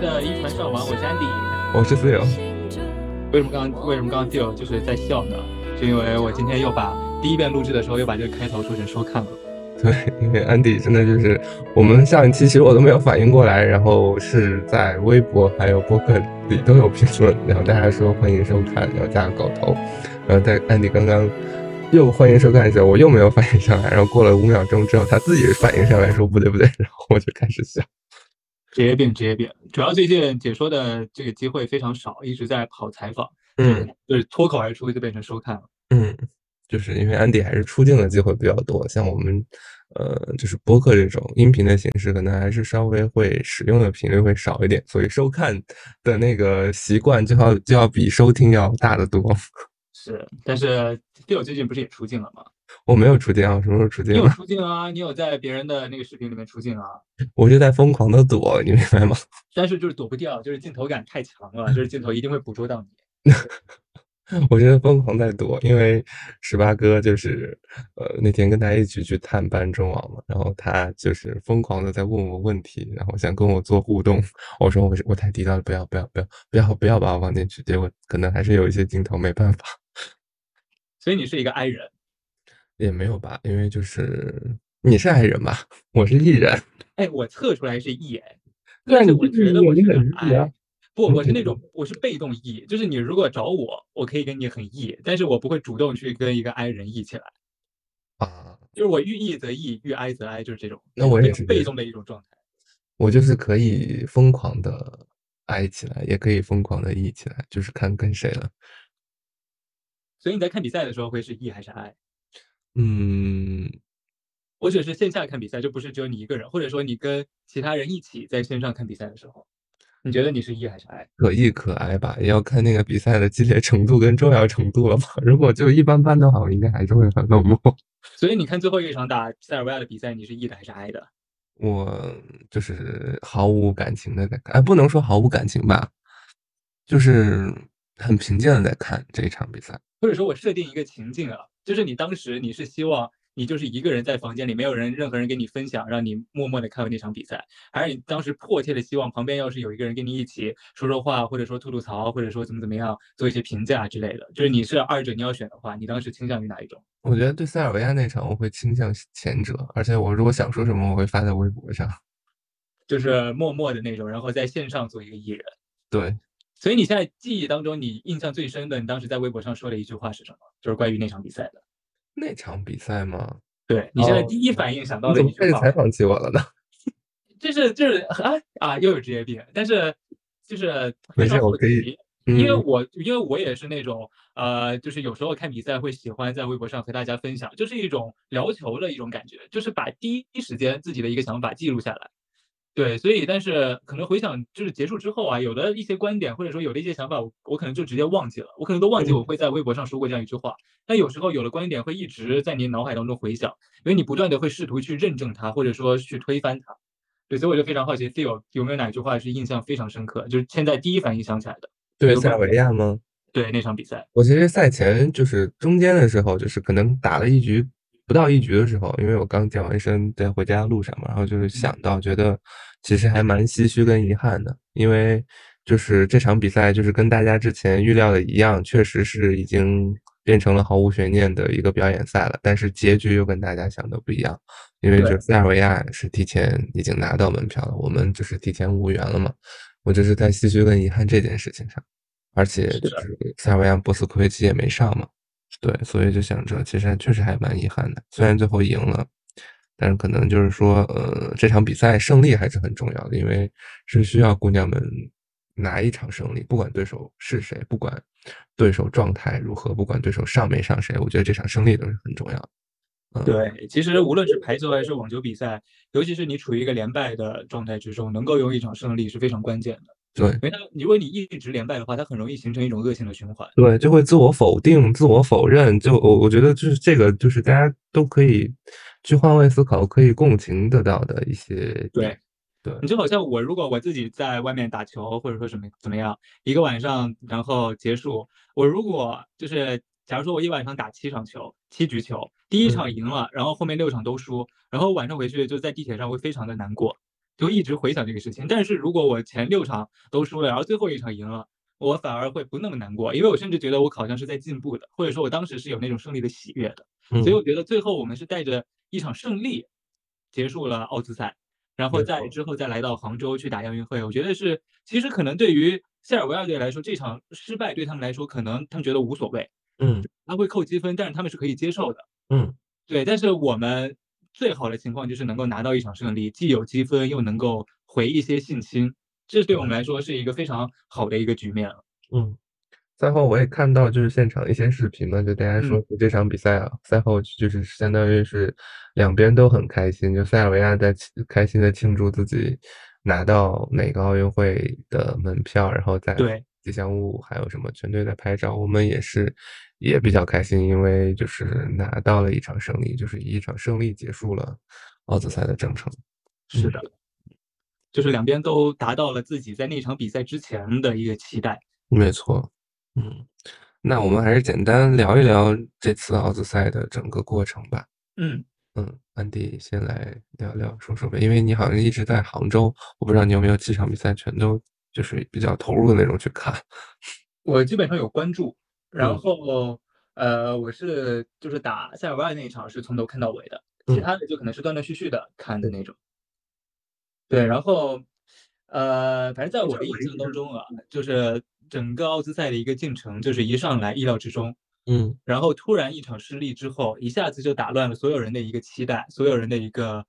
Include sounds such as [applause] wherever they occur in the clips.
的一传上网，我是 Andy，我是自由。为什么刚刚为什么刚刚 Phil 就是在笑呢？是因为我今天又把第一遍录制的时候又把这个开头说成收看了。对，因为 Andy 真的就是我们上一期其实我都没有反应过来，然后是在微博还有博客里都有评论，然后大家说欢迎收看，然后加个狗头，然后在 Andy 刚刚又欢迎收看的时候，我又没有反应上来，然后过了五秒钟之后，他自己反应上来说不对不对，然后我就开始笑。职业病，职业病。主要最近解说的这个机会非常少，一直在跑采访，嗯，就是脱口而出就变成收看了。嗯，就是因为安迪还是出镜的机会比较多，像我们，呃，就是播客这种音频的形式，可能还是稍微会使用的频率会少一点，所以收看的那个习惯就要就要比收听要大得多。[laughs] 是，但是 Phil 最近不是也出镜了吗？我没有出镜啊，什么时候出镜？你有出镜啊？你有在别人的那个视频里面出镜啊？[laughs] 我就在疯狂的躲，你明白吗？[laughs] 但是就是躲不掉，就是镜头感太强了，就是镜头一定会捕捉到你。[laughs] 我觉得疯狂在躲，因为十八哥就是呃那天跟他一起去探班中网嘛，然后他就是疯狂的在问我问题，然后想跟我做互动。我说我我太低调了，不要不要不要不要不要把我放进去。结果可能还是有一些镜头没办法。所以你是一个 I 人。也没有吧，因为就是你是 I 人吧，我是 E 人。哎，我测出来是 E 哎，但是我觉得我是很 I。不，我是那种我是被动 E，就是你如果找我，我可以跟你很 E，但是我不会主动去跟一个 I 人 E 起来。啊，就是我遇 E 则 E，遇 I 则 I，就是这种。那我也是被动的一种状态。我就是可以疯狂的 I 起来，也可以疯狂的 E 起来，就是看跟谁了。所以你在看比赛的时候会是 E 还是 I？嗯，我只是线下看比赛，就不是只有你一个人，或者说你跟其他人一起在线上看比赛的时候，你觉得你是 E 还是 I？可 E 可 I 吧，也要看那个比赛的激烈程度跟重要程度了吧。如果就一般般的话，我应该还是会很冷漠。所以你看最后一场打塞尔维亚的比赛，你是 E 的还是 I 的？我就是毫无感情的在看，哎，不能说毫无感情吧，就是很平静的在看这一场比赛。或者说我设定一个情境啊。就是你当时你是希望你就是一个人在房间里，没有人任何人跟你分享，让你默默的看完那场比赛，还是你当时迫切的希望旁边要是有一个人跟你一起说说话，或者说吐吐槽，或者说怎么怎么样做一些评价之类的？就是你是二者你要选的话，你当时倾向于哪一种？我觉得对塞尔维亚那场我会倾向前者，而且我如果想说什么，我会发在微博上，就是默默的那种，然后在线上做一个艺人。对，所以你现在记忆当中你印象最深的，你当时在微博上说的一句话是什么？就是关于那场比赛的。那场比赛吗？对你现在第一反应想到的，你开始采访起我了呢？[laughs] 就是就是啊啊，又有职业病，但是就是没事，我可以，因为我因为我也是那种呃，就是有时候看比赛会喜欢在微博上和大家分享，就是一种聊球的一种感觉，就是把第一时间自己的一个想法记录下来。对，所以但是可能回想就是结束之后啊，有的一些观点或者说有的一些想法，我我可能就直接忘记了，我可能都忘记我会在微博上说过这样一句话。但有时候有的观点会一直在你脑海当中回响，因为你不断的会试图去认证它，或者说去推翻它。对，所以我就非常好奇，Phil 有没有哪句话是印象非常深刻，就是现在第一反应想起来的？对，塞尔维亚吗？对，那场比赛。我其实赛前就是中间的时候，就是可能打了一局不到一局的时候，因为我刚健完身在回家的路上嘛，然后就是想到觉得。其实还蛮唏嘘跟遗憾的，因为就是这场比赛就是跟大家之前预料的一样，确实是已经变成了毫无悬念的一个表演赛了。但是结局又跟大家想的不一样，因为就塞尔维亚是提前已经拿到门票了，我们就是提前无缘了嘛。我就是在唏嘘跟遗憾这件事情上，而且就是塞尔维亚波斯科维奇也没上嘛，对，所以就想着其实还确实还蛮遗憾的，虽然最后赢了。但是可能就是说，呃，这场比赛胜利还是很重要的，因为是需要姑娘们拿一场胜利，不管对手是谁，不管对手状态如何，不管对手上没上谁，我觉得这场胜利都是很重要的。对，其实无论是排球还是网球比赛，尤其是你处于一个连败的状态之中，能够有一场胜利是非常关键的。对，因为它如果你一直连败的话，它很容易形成一种恶性的循环。对，就会自我否定、自我否认。就我我觉得就是这个，就是大家都可以。去换位思考，可以共情得到的一些。对，对你就好像我，如果我自己在外面打球，或者说什么怎么样，一个晚上然后结束，我如果就是假如说我一晚上打七场球，七局球，第一场赢了，然后后面六场都输，然后晚上回去就在地铁上会非常的难过，就一直回想这个事情。但是如果我前六场都输了，然后最后一场赢了，我反而会不那么难过，因为我甚至觉得我好像是在进步的，或者说我当时是有那种胜利的喜悦的。所以嗯我觉得最后我们是带着一场胜利结束了奥兹赛，然后没错再之后再来到杭州去打亚运会。我觉得是，其实可能对于塞尔维亚队来说，这场失败对他们来说，可能他们觉得无所谓，嗯他会扣积分，但是他们是可以接受的。嗯对，但是我们最好的情况就是能够拿到一场胜利，既有积分，又能够回一些信心，这对我们来说是一个非常好的一个局面了。嗯。赛后我也看到就是现场一些视频嘛，就大家说嗯这场比赛啊，赛后就是相当于是两边都很开心，就塞尔维亚在开心的庆祝自己拿到哪个奥运会的门票，然后再对吉祥物还有什么全队在拍照，我们也是也比较开心，因为就是拿到了一场胜利，就是以一场胜利结束了奥组赛的征程。是的，就是两边都达到了自己在那场比赛之前的一个期待。没错，嗯，那我们还是简单聊一聊这次奥组赛的整个过程吧。嗯，嗯，安迪先来聊聊说说呗，因为你好像一直在杭州，我不知道你有没有几场比赛全都就是比较投入的那种去看。我基本上有关注，然嗯。后呃，我是就是打塞尔维亚那一场是从头看到尾的，其嗯。他的就可能是断断续续的看的那种。对，然后呃，反正在我的印象当中啊，就是整个奥兹赛的一个进程，就是一上来意料之中，嗯。然后突然一场失利之后，一下子就打乱了所有人的一个期待，所有人的一个，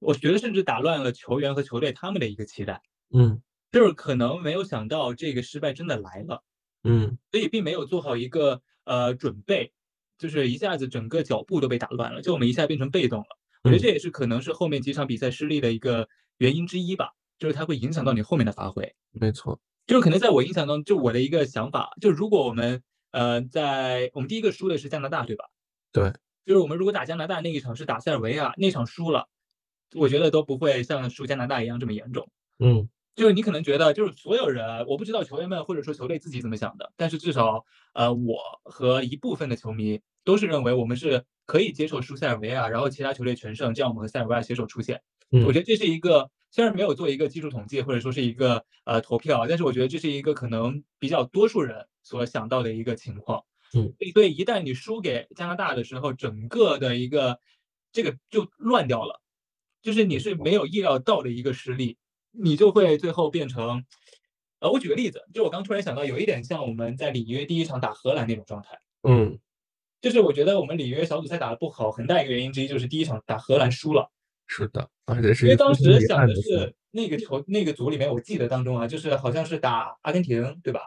我觉得甚至打乱了球员和球队他们的一个期待，嗯就是可能没有想到这个失败真的来了。嗯所以并没有做好一个呃准备，就是一下子整个脚步都被打乱了，就我们一下变成被动了。我觉得嗯这也是可能是后面几场比赛失利的一个原因之一吧，就是它会影响到你后面的发挥。没错。就是可能在我印象中，就我的一个想法，就如果我们呃在我们第一个输的是加拿大，对吧？对，就是我们如果打加拿大那一场是打塞尔维亚，那场输了，我觉得都不会像输加拿大一样这么严重。嗯就是你可能觉得，就是所有人，我不知道球员们或者说球队自己怎么想的，但是至少，呃，我和一部分的球迷都是认为我们是可以接受输塞尔维亚，然后其他球队全胜，这样我们和塞尔维亚携手出线。嗯我觉得这是一个虽然没有做一个技术统计或者说是一个呃投票，但是我觉得这是一个可能比较多数人所想到的一个情况。嗯，所以一旦你输给加拿大的时候，整个的一个这个就乱掉了，就是你是没有意料到的一个失利，你就会最后变成，呃，我举个例子，就我刚突然想到，有一点像我们在里约第一场打荷兰那种状态。嗯就是我觉得我们里约小组赛打得不好，很大一个原因之一就是第一场打荷兰输了。是的，而且是因为当时想的。是那个球那个组里面，我记得当中啊，就是好像是打阿根廷，对吧？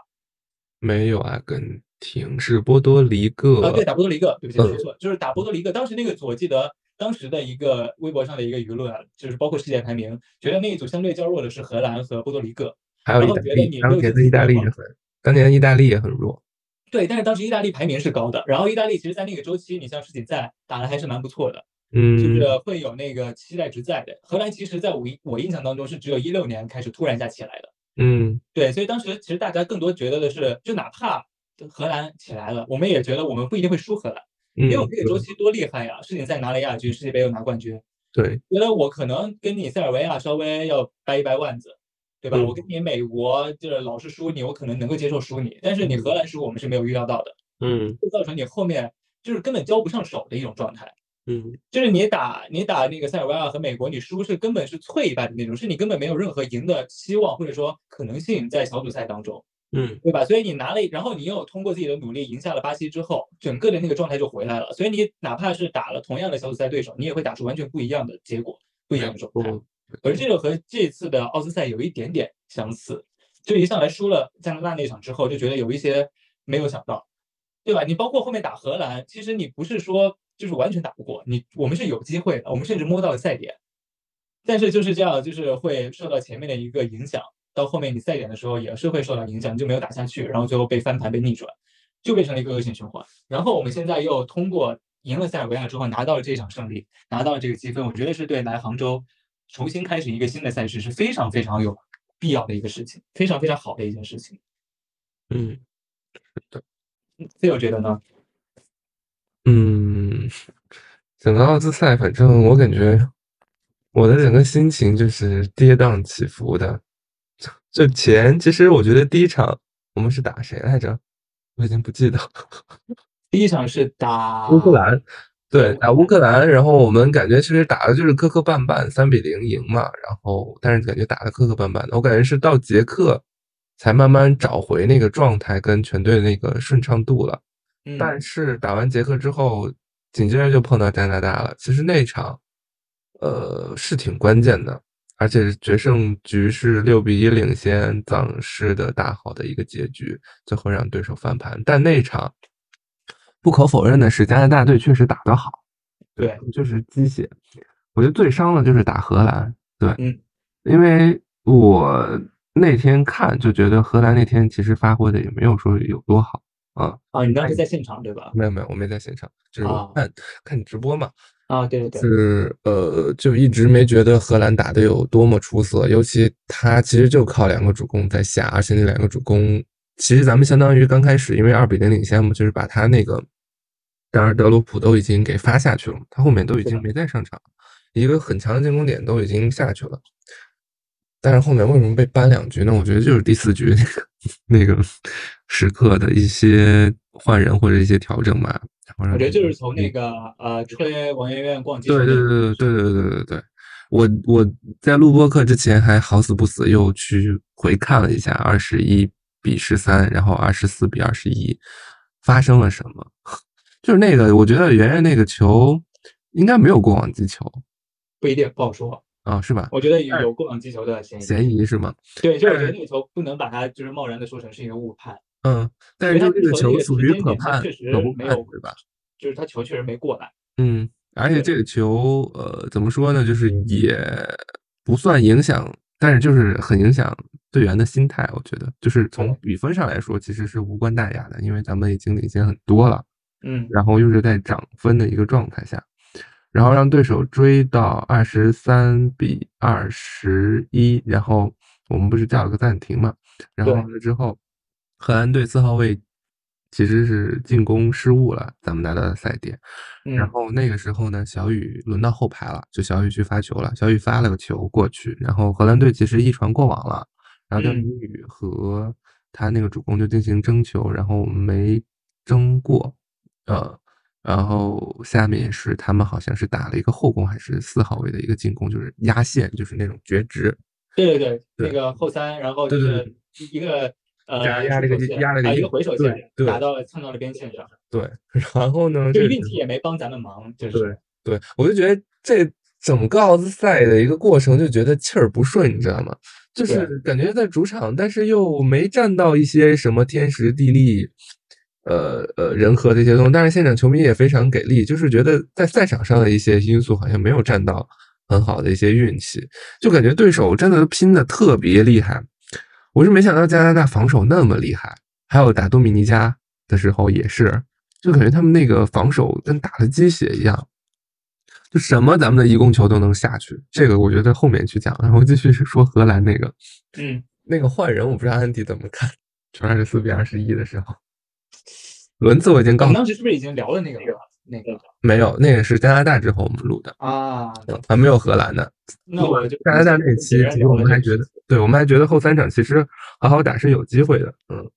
没有阿根廷，是波多黎各。啊，对，打波多黎各，对不起，嗯说错了，就是打波多黎各。当时那个组，我记得当时的一个微博上的一个舆论啊，就是包括世界排名，觉得那一组相对较弱的是荷兰和波多黎各。还有意大然后觉得利，你年的意大利也很，当年的意大利也很弱。对，但是当时意大利排名是高的，然后意大利其实在那个周期，你像世锦赛打的还是蛮不错的，嗯就嗯是会有那个期待值在的。荷兰其实在我印我印象当中是只有一六年开始突然一下起来的。嗯对，所以当时其实大家更多觉得的是，就哪怕荷兰起来了，我们也觉得我们不一定会输荷兰，因为我这个周期多厉害呀！世锦赛拿了亚军，世界杯又拿冠军，对，觉得我可能跟你塞尔维亚稍微要掰一掰腕子，对吧？嗯我跟你美国就是老是输你，我可能能够接受输你，但是你荷兰输我们是没有预料到的，嗯就造成你后面就是根本交不上手的一种状态。嗯就是你打你打那个塞尔维亚和美国，你输是根本是脆一败的那种，是你根本没有任何赢的希望或者说可能性在小组赛当中。嗯对吧？所以你拿了，然后你又通过自己的努力赢下了巴西之后，整个的那个状态就回来了。所以你哪怕是打了同样的小组赛对手，你也会打出完全不一样的结果，不一样的状态。嗯而这个和这次的奥斯赛有一点点相似，就一上来输了加拿大那场之后，就觉得有一些没有想到，对吧？你包括后面打荷兰，其实你不是说就是完全打不过，你我们是有机会的，我们甚至摸到了赛点，但是就是这样，就是会受到前面的一个影响，到后面你赛点的时候也是会受到影响，就没有打下去，然后最后被翻盘被逆转，就变成了一个恶性循环。然后我们现在又通过赢了塞尔维亚之后拿到了这场胜利，拿到了这个积分，我觉得是对来杭州重新开始一个新的赛事是非常非常有必要的一个事情，非常非常好的一件事情。嗯自由觉得呢？嗯，整个奥兹赛，反正我感觉我的整个心情就是跌宕起伏的。就前其实我觉得第一场我们是打谁来着？我已经不记得。[laughs] 第一场是打乌克兰，对，打乌克兰。然后我们感觉其实打的就是磕磕绊绊，三比零赢嘛。然后但是感觉打的磕磕绊绊的，我感觉是到捷克才慢慢找回那个状态跟全队的那个顺畅度了。但是打完捷克之后，紧接着就碰到加拿大了。其实那场，呃，是挺关键的。而且决胜局是六比一领先，藏式的大好的一个结局，最后让对手翻盘。但那场不可否认的是，加拿大队确实打得好，对，就是鸡血。我觉得最伤的就是打荷兰，对，嗯，因为我那天看就觉得荷兰那天其实发挥的也没有说有多好啊。啊，你当时在现场对吧？没有没有，我没在现场，就是看看直播嘛。啊，对对对，是呃，就一直没觉得荷兰打的有多么出色，尤其他其实就靠两个主攻在下，而且那两个主攻，其实咱们相当于刚开始因为二比零领先嘛，就是把他那个达尔德鲁普都已经给发下去了，他后面都已经没再上场，一个很强的进攻点都已经下去了，但是后面为什么被扳两局呢？我觉得就是第四局那个 [laughs] 那个时刻的一些换人或者一些调整吧。我觉得就是从那个呃吹王媛媛逛街，对对对对对对对对对，我我在录播课之前还好死不死又去回看了一下二十一比十三，然后二十四比二十一发生了什么？[laughs] 就是那个，我觉得圆圆那个球应该没有过网击球，不一定不好说啊，是吧？我觉得有过网击球的嫌疑，嫌疑是吗？对，就我觉得那个球不能把它就是贸然的说成是一个误判。嗯，但是就这个球属于可判，确实没有对吧？就是他球确实没过来。嗯，而且这个球，呃，怎么说呢？就是也不算影响，但是就是很影响队员的心态。我觉得，就是从比分上来说，其实是无关大雅的，因为咱们已经领先很多了。嗯，然后又是在涨分的一个状态下，然后让对手追到二十三比二十一，然后我们不是叫了个暂停嘛？然后完了之后。荷兰队四号位其实是进攻失误了，咱们拿到的赛点。然后那个时候呢，小雨轮到后排了，就小雨去发球了。小雨发了个球过去，然后荷兰队其实一传过网了，然后邓明宇和他那个主攻就进行争球，然后没争过。呃，然后下面是他们好像是打了一个后攻还是四号位的一个进攻，就是压线，就是那种绝直。对对对，那个后三，然后就是一个。呃，压了个压了个一个回手线，打到了蹭到了边线上。对，然后呢，就运气也没帮咱们忙，就是对，对我就觉得这整个奥斯赛的一个过程就觉得气儿不顺，你知道吗？就是感觉在主场，但是又没占到一些什么天时地利，呃呃人和这些东西。但是现场球迷也非常给力，就是觉得在赛场上的一些因素好像没有占到很好的一些运气，就感觉对手真的拼的特别厉害。我是没想到加拿大防守那么厉害，还有打多米尼加的时候也是，就感觉他们那个防守跟打了鸡血一样，就什么咱们的一攻球都能下去。这个我觉得后面去讲，然后继续是说荷兰那个，嗯，那个换人我不知道安迪怎么看，就二十四比二十一的时候，轮次我已经告诉你，当时是不是已经聊了那个了？那个没有，那个是加拿大之后我们录的啊，还没有荷兰的。那我就加拿大那期，其实我们还觉得，对我们还觉得后三场其实好好打是有机会的。嗯，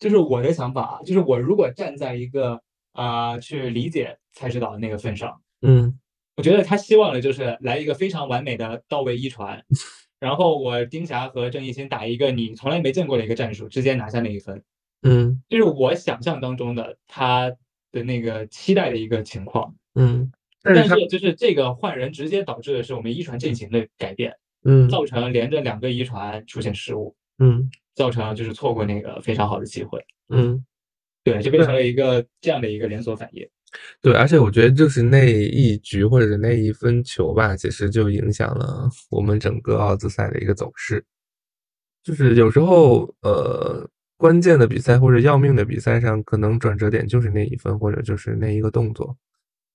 就是我的想法啊，就是我如果站在一个啊去理解蔡指导的那个份上，嗯，我觉得他希望的就是来一个非常完美的到位一传，[laughs] 然后我丁霞和郑义兴打一个你从来没见过的一个战术，直接拿下那一分。嗯，就是我想象当中的他。的那个期待的一个情况，嗯，但是就是这个换人直接导致的是我们一传阵型的改变，嗯，造成连着两个一传出现失误，嗯，造成就是错过那个非常好的机会，嗯，对，就变成了一个这样的一个连锁反应，对，而且我觉得就是那一局或者是那一分球吧，其实就影响了我们整个奥兹赛的一个走势，就是有时候呃。关键的比赛或者要命的比赛上，可能转折点就是那一分，或者就是那一个动作。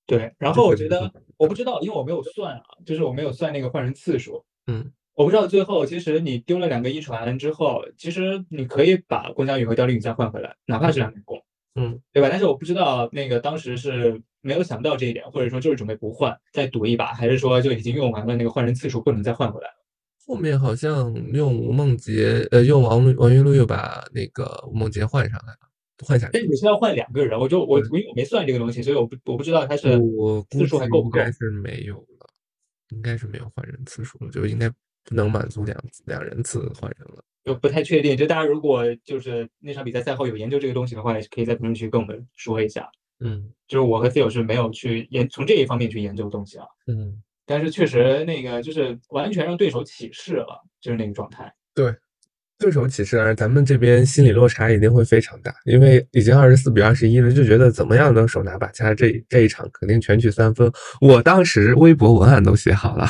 对，然后我觉得我不知道，因为我没有算啊，就是我没有算那个换人次数。嗯，我不知道最后其实你丢了两个一传之后，其实你可以把龚佳宇和刁丽宇再换回来，哪怕是两个攻。嗯，对吧？但是我不知道那个当时是没有想到这一点，或者说就是准备不换，再赌一把，还是说就已经用完了那个换人次数，不能再换回来了。后面好像用吴梦洁，呃，用王王云璐又把那个吴梦洁换上来了，换下来。但你是要换两个人，我就我因为我没算这个东西，所以我不我不知道他是我次数还够不够。应该是没有了，应该是没有换人次数了，就应该不能满足两两人次换人了。就不太确定，就大家如果就是那场比赛赛后有研究这个东西的话，也可以在评论区跟我们说一下。嗯就是我和 Theo 是没有去研从这一方面去研究东西啊，嗯，但是确实那个就是完全让对手起势了，就是那个状态。对。对手起势而咱们这边心理落差一定会非常大，因为已经二十四比二十一了，就觉得怎么样能手拿把掐，这这一场肯定全取三分。我当时微博文案都写好了，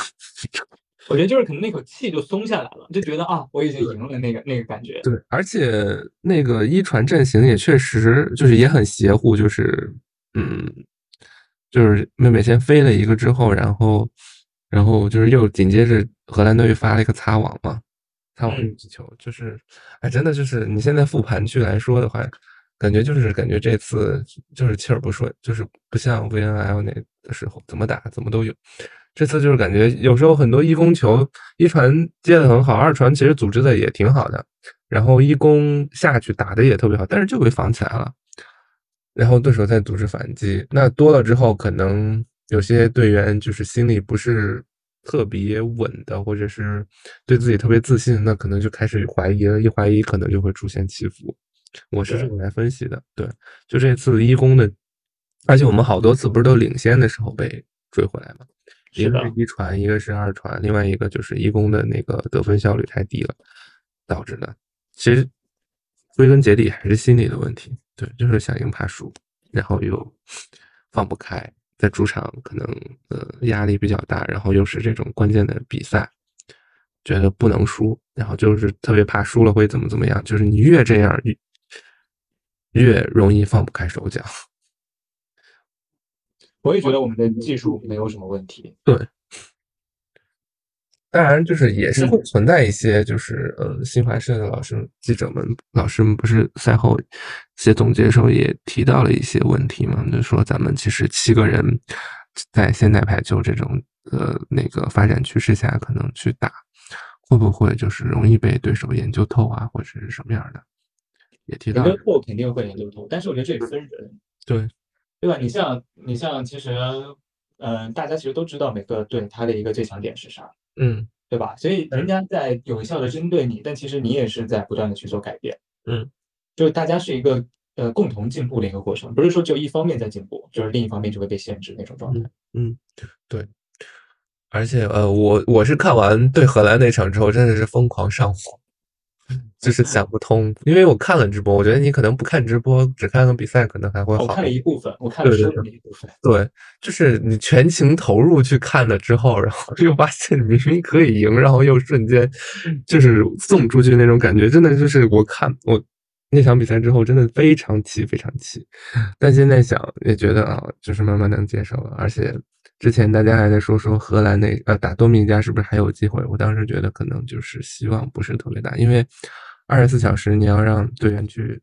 我觉得就是可能那口气就松下来了，就觉得啊，我已经赢了那个那个感觉。对，而且那个一传阵型也确实就是也很邪乎，就是嗯，就是妹妹先飞了一个之后，然后然后就是又紧接着荷兰队又发了一个擦网嘛，擦网运气球，就是哎，真的就是你现在复盘去来说的话，感觉就是感觉这次就是气儿不顺，就是不像 VNL 那的时候怎么打怎么都有。这次就是感觉有时候很多一攻球，一传接的很好，二传其实组织的也挺好的，然后一攻下去打的也特别好，但是就被防起来了，然后对手再组织反击，那多了之后，可能有些队员就是心里不是特别稳的，或者是对自己特别自信，那可能就开始怀疑了，一怀疑可能就会出现起伏。我是这么来分析的，对，就这次一攻的，而且我们好多次不是都领先的时候被追回来吗？一个是一传，一个是二传，另外一个就是一攻的那个得分效率太低了，导致的。其实归根结底还是心理的问题，对，就是想赢怕输，然后又放不开，在主场可能呃压力比较大，然后又是这种关键的比赛，觉得不能输，然后就是特别怕输了会怎么怎么样，就是你越这样越越容易放不开手脚。我也觉得我们的技术没有什么问题。对，当然就是也是会存在一些，就是呃，新华社的老师、记者们、老师们不是赛后写总结的时候也提到了一些问题嘛，就说咱们其实七个人在现代排球这种呃那个发展趋势下，可能去打，会不会就是容易被对手研究透啊，或者是什么样的？也提到研究透肯定会研究透，但是我觉得这也分人。对。对吧？你像你像，其实，嗯，大家其实都知道每个队他的一个最强点是啥，嗯，对吧？所以人家在有效的针对你，但其实你也是在不断的去做改变，嗯，就是大家是一个呃共同进步的一个过程，不是说只有一方面在进步，就是另一方面就会被限制那种状态。嗯，对。而且呃，我我是看完对荷兰那场之后，真的是疯狂上火。[laughs] 就是想不通，因为我看了直播，我觉得你可能不看直播，只看个比赛，可能还会好。我看了一部分，我看了一部分。对，就是你全情投入去看了之后，然后又发现明明可以赢，然后又瞬间就是送出去那种感觉，真的就是我看我那场比赛之后，真的非常气，非常气。但现在想也觉得啊，就是慢慢能接受了，而且。之前大家还在说说荷兰那呃打多米尼加是不是还有机会？我当时觉得可能就是希望不是特别大，因为二十四小时你要让队员去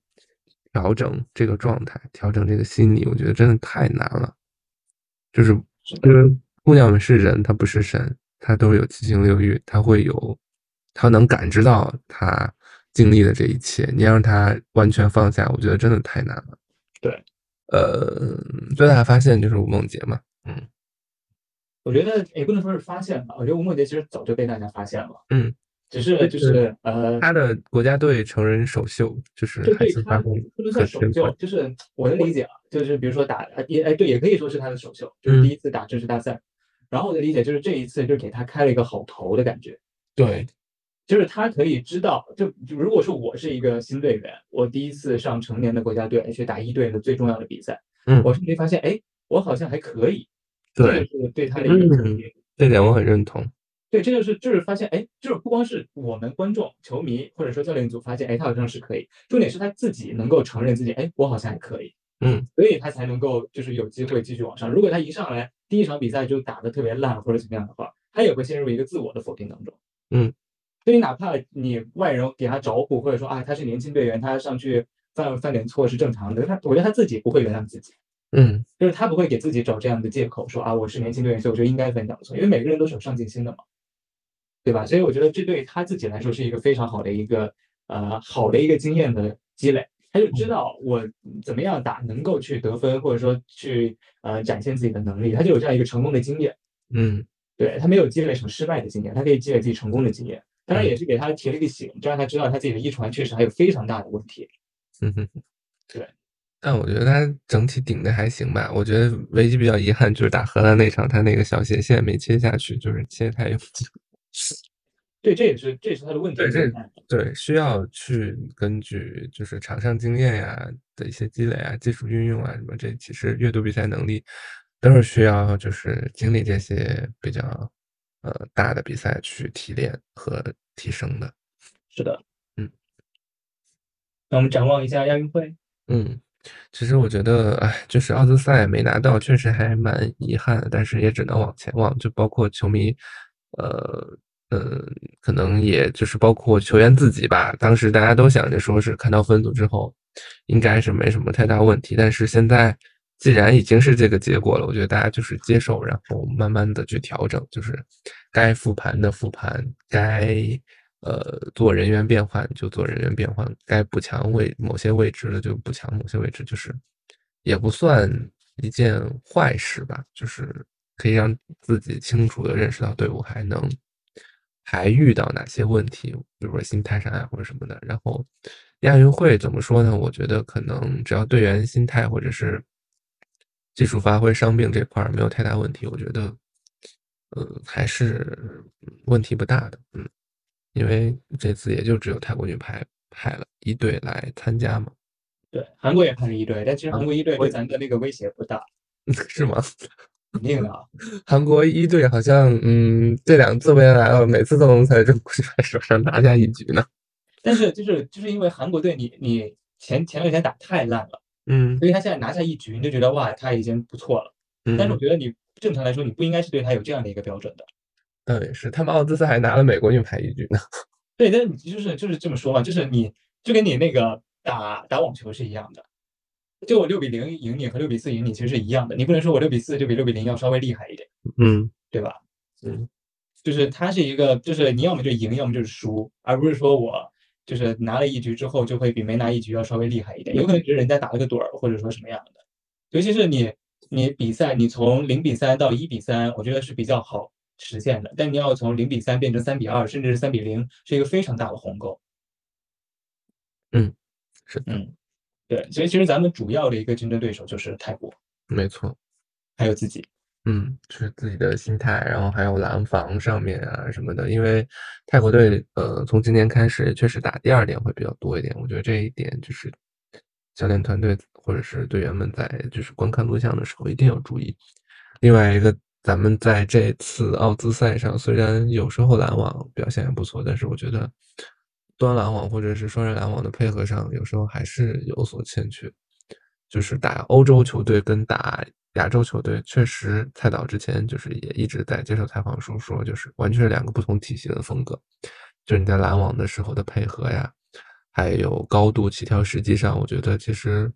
调整这个状态，调整这个心理，我觉得真的太难了。就是因为姑娘们是人，她不是神，她都有七情六欲，她会有，她能感知到她经历的这一切。你让她完全放下，我觉得真的太难了。对，呃，最大的发现就是吴梦洁嘛，嗯。我觉得也不能说是发现吧，我觉得吴梦洁其实早就被大家发现了，嗯，只是就是呃，他的国家队成人首秀就是就对他不能算首秀，就是我的理解啊，就是比如说打也哎对，也可以说是他的首秀，就是第一次打正式大赛，然后我的理解就是这一次就给他开了一个好头的感觉，对，就是他可以知道，就如果说我是一个新队员，我第一次上成年的国家队去打一队的最重要的比赛，嗯，我是没发现，哎，我好像还可以。对，这是对他的一个肯定，这点我很认同。对，这就是就是发现，哎，就是不光是我们观众、球迷或者说教练组发现，哎，他好像是可以。重点是他自己能够承认自己，哎，我好像还可以。嗯，所以他才能够就是有机会继续往上。如果他一上来第一场比赛就打得特别烂或者怎么样的话，他也会陷入一个自我的否定当中。嗯，所以哪怕你外人给他找补，或者说啊，他是年轻队员，他上去犯犯点错是正常的。他我觉得他自己不会原谅自己，嗯就是他不会给自己找这样的借口，说啊我是年轻队员，所以我就应该犯这样的错，因为每个人都是有上进心的嘛，对吧？所以我觉得这对他自己来说是一个非常好的一个呃好的一个经验的积累。他就知道我怎么样打能够去得分，或者说去呃展现自己的能力，他就有这样一个成功的经验。嗯对他没有积累什么失败的经验，他可以积累自己成功的经验。当然也是给他提了一个醒，就让他知道他自己的遗传确实还有非常大的问题。嗯哼，对。但我觉得他整体顶的还行吧。我觉得唯一比较遗憾就是打荷兰那场，他那个小斜线没切下去，就是切太用力。[laughs] 对，这也是这也是他的问题对，这。对需要去根据就是场上经验呀的一些积累啊、技术运用啊什么，这其实阅读比赛能力都是需要就是经历这些比较呃大的比赛去提炼和提升的。是的，嗯。那我们展望一下亚运会。嗯，其实我觉得，哎，就是奥兹赛没拿到，确实还蛮遗憾，但是也只能往前望。就包括球迷，呃，嗯，可能也就是包括球员自己吧。当时大家都想着说是看到分组之后，应该是没什么太大问题。但是现在既然已经是这个结果了，我觉得大家就是接受，然后慢慢的去调整，就是该复盘的复盘，该呃做人员变换就做人员变换，该补强位某些位置的就补强某些位置，就是也不算一件坏事吧，就是可以让自己清楚的认识到队伍还能还遇到哪些问题，比如说心态上呀或者什么的。然后亚运会怎么说呢？我觉得可能只要队员心态或者是技术发挥、伤病这块没有太大问题，我觉得呃还是问题不大的，嗯。因为这次也就只有泰国女排派了一队来参加嘛，对，韩国也派了一队，但其实韩国一队对咱的那个威胁不大，[laughs] 是吗？肯定的。[laughs] 韩国一队好像，嗯，这两次回来了，每次都能在中国女排手上拿下一局呢。但是就是就是因为韩国队你你前前两天打太烂了，嗯所以他现在拿下一局，你就觉得哇他已经不错了。但是我嗯，觉得你正常来说，你不应该是对他有这样的一个标准的。倒也是，他们奥兹赛还拿了美国女排一局呢。[laughs] 对，但就是就是这么说嘛，就是你就跟你那个打打网球是一样的，就我六比零赢你和六比四赢你其实是一样的，你不能说我六比四就比六比零要稍微厉害一点，嗯对吧？嗯就是它是一个，就是你要么就赢，要么就是输，而不是说我就是拿了一局之后就会比没拿一局要稍微厉害一点，有可能只是人家打了个盹儿，或者说什么样的。尤其是你你比赛，你从零比三到一比三，我觉得是比较好实现的，但你要从零比三变成三比二，甚至是三比零，是一个非常大的鸿沟。嗯，是的，嗯，对，所以其实咱们主要的一个竞争对手就是泰国，没错。还有自己。嗯，就是自己的心态，然后还有拦防上面啊什么的。因为泰国队，呃，从今年开始确实打第二点会比较多一点。我觉得这一点就是教练团队或者是队员们在就是观看录像的时候一定要注意。另外一个，咱们在这次奥兹赛上，虽然有时候拦网表现也不错，但是我觉得端拦网或者是双人拦网的配合上，有时候还是有所欠缺。就是打欧洲球队跟打亚洲球队，确实蔡导之前就是也一直在接受采访时候说，就是完全是两个不同体系的风格。就是你在拦网的时候的配合呀，还有高度起跳时机上，我觉得其实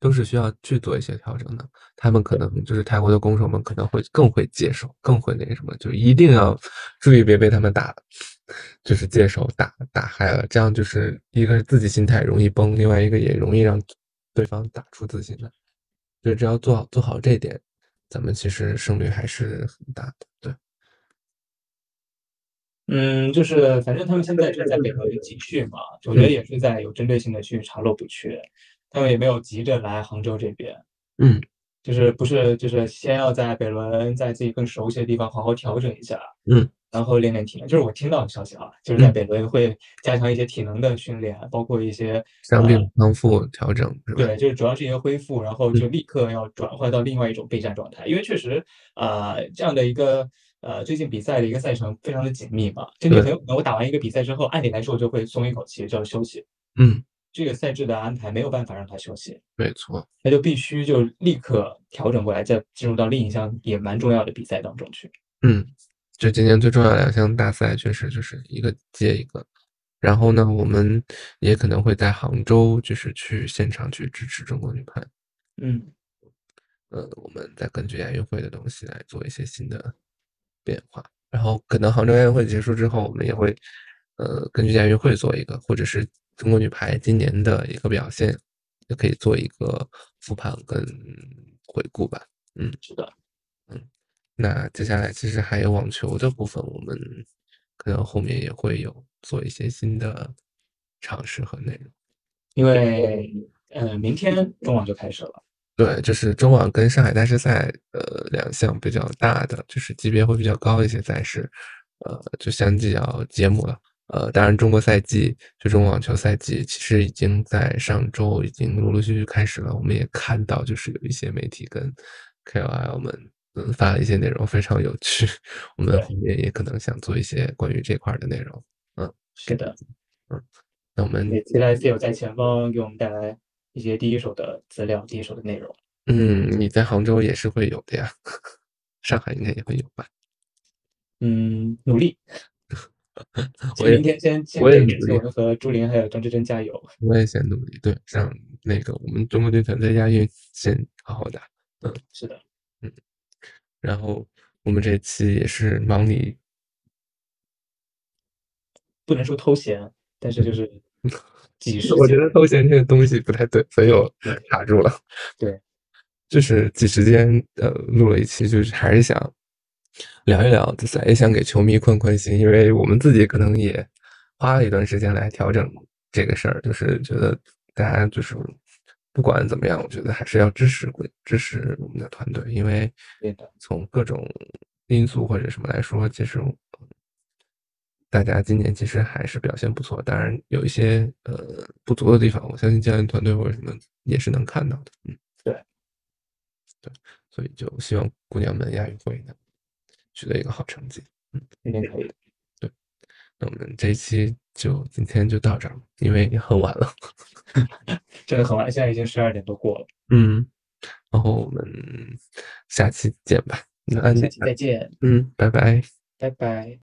都是需要去做一些调整的。他们可能就是泰国的攻手们可能会更会接手，更会那个什么，就一定要注意别被他们打，就是接手打打嗨了，这样就是一个是自己心态容易崩，另外一个也容易让对方打出自信来。就只要做好做好这点，咱们其实胜率还是很大的。对，嗯，就是反正他们现在正在北仑集训嘛，我觉得也是在有针对性的去查漏补缺，他们也没有急着来杭州这边，嗯就是不是就是先要在北仑在自己更熟悉的地方好好调整一下，嗯然后练练体能。就是我听到的消息啊，就是在嗯北仑会加强一些体能的训练，包括一些伤病呃康复调整？对，就是主要是一个恢复，然后嗯就立刻要转换到另外一种备战状态。因为确实，呃，这样的一个呃最近比赛的一个赛程非常的紧密嘛，就你对很有可能我打完一个比赛之后，按理来说我就会松一口气，就要休息。嗯，这个赛制的安排没有办法让他休息，没错。那就必须就立刻调整过来，再进入到另一项也蛮重要的比赛当中去。嗯，这今年最重要的两项大赛，确实就是一个接一个。然后呢，我们也可能会在杭州，就是去现场去支持中国女排。嗯，呃，我们再根据亚运会的东西来做一些新的变化。然后可能杭州亚运会结束之后，我们也会呃根据亚运会做一个，或者是中国女排今年的一个表现，也可以做一个复盘跟回顾吧。嗯，是的，嗯，那接下来其实还有网球的部分，我们可能后面也会有做一些新的尝试和内容。因为呃，明天中网就开始了。对，就是中网跟上海大师赛，呃，两项比较大的，就是级别会比较高一些赛事，呃，就相继要揭幕了。呃，当然，中国赛季就中国网球赛季，其实已经在上周已经陆陆续续开始了。我们也看到，就是有一些媒体跟 KOL 们嗯发了一些内容，非常有趣。我们后面也可能想做一些关于这块的内容。嗯，是的，嗯，那我们也期待队友在前方给我们带来。一些第一手的资料，第一手的内容。嗯，你在杭州也是会有的呀，[laughs] 上海应该也会有吧？嗯，努力。[laughs] 我也明天先先我也努给力我们和朱琳还有张志臻加油。我也先努力，对，让那个我们中国队团队亚运先好好打。嗯，是的，嗯然后我们这期也是忙里不能说偷闲，但是就是 [laughs] 我觉。得偷闲这个东西不太对，所以我卡住了。对，就是挤时间，呃，录了一期，就是还是想聊一聊就是，也想给球迷宽宽心，因为我们自己可能也花了一段时间来调整这个事儿，就是觉得大家就是不管怎么样，我觉得还是要支持支持我们的团队，因为，从各种因素或者什么来说，其实大家今年其实还是表现不错，当然有一些呃不足的地方，我相信教练团队或者什么也是能看到的，嗯，对，对，所以就希望姑娘们亚运会能取得一个好成绩，嗯，应该可以对。那我们这一期就今天就到这儿，因为很晚了，真 [laughs] 的很晚，现在已经十二点多过了。嗯，然后我们下期见吧，那下期再见，嗯，拜拜。拜拜。